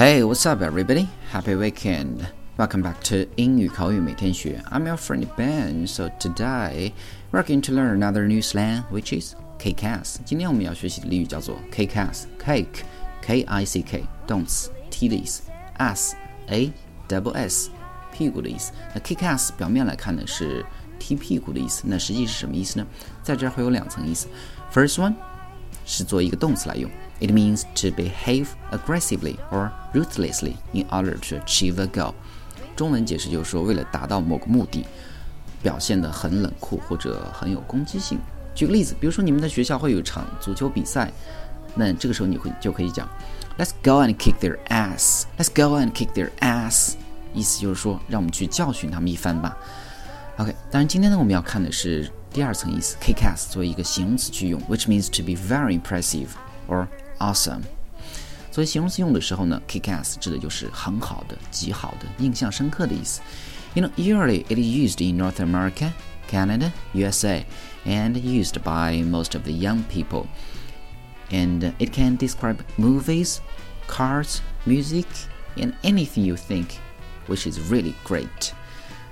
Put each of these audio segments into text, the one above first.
Hey, what's up, everybody? Happy weekend. Welcome back to 英语口语每天学. I'm your friend Ben. So today we're going to learn another new slang, which is kick-ass. 今天我们要学习的俚语叫做 kick-ass. Cake, K-I-C-K，动词 T 的意思，ass, A double S，屁股的意思。那 kick-ass 表面来看呢是踢屁股的意思，那实际是什么意思呢？在这儿会有两层意思。First one 是做一个动词来用，it means to behave aggressively or ruthlessly in order to achieve a goal。中文解释就是说，为了达到某个目的，表现得很冷酷或者很有攻击性。举个例子，比如说你们的学校会有一场足球比赛，那这个时候你会就可以讲，Let's go and kick their ass. Let's go and kick their ass. 意思就是说，让我们去教训他们一番吧。OK，当然今天呢，我们要看的是第二层意思，kick ass 作为一个形容词去用，which means to be very impressive or awesome。作为形容词用的时候呢，kick ass 指的就是很好的、极好的、印象深刻的意思。You know, usually it is used in North America, Canada, USA, and used by most of the young people. And it can describe movies, cars, music, and anything you think, which is really great.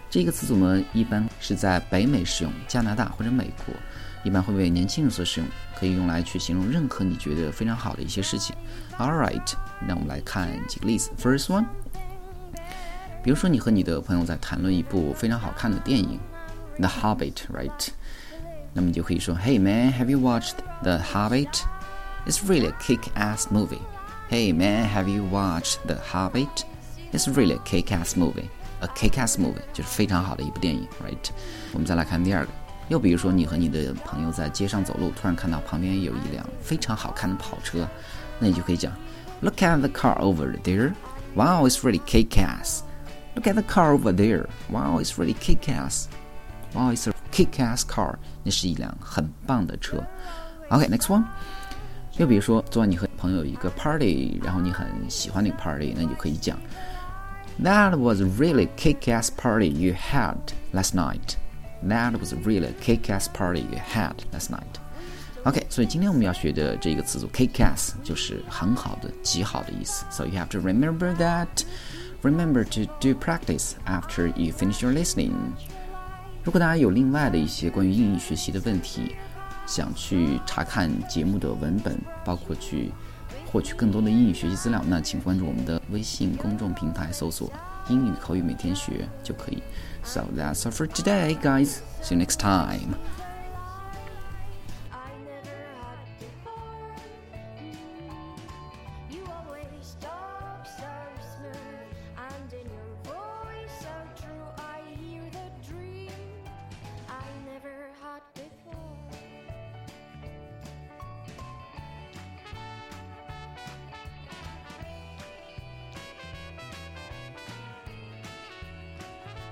这个词组呢，一般是在北美使用，加拿大或者美国，一般会为年轻人所使用，可以用来去形容任何你觉得非常好的一些事情。All right，那我们来看几个例子。First one，比如说你和你的朋友在谈论一部非常好看的电影，《The Hobbit》，right？那么你就可以说，Hey man，have you watched The Hobbit? It's really a kick-ass movie. Hey man, have you watched The Hobbit? It's really a kick-ass movie. A kick-ass movie 就是非常好的一部电影，right？我们再来看第二个，又比如说你和你的朋友在街上走路，突然看到旁边有一辆非常好看的跑车，那你就可以讲，Look at the car over there. Wow, it's really kick-ass. Look at the car over there. Wow, it's really kick-ass. Wow, it's a kick-ass car. 那是一辆很棒的车。OK，next one。又比如说，昨晚你和朋友一个 party，然后你很喜欢那个 party，那你就可以讲。That was really kick-ass party you had last night. That was really a kick-ass party you had last night. OK，所以今天我们要学的这个词组 kick-ass 就是很好的、极好的意思。So you have to remember that. Remember to do practice after you finish your listening. 如果大家有另外的一些关于英语学习的问题，想去查看节目的文本，包括去 获取更多的英语学习资料那请关注我们的微信公众平台搜索英语口语每天学就可以。So that's all for today guys. See you next time.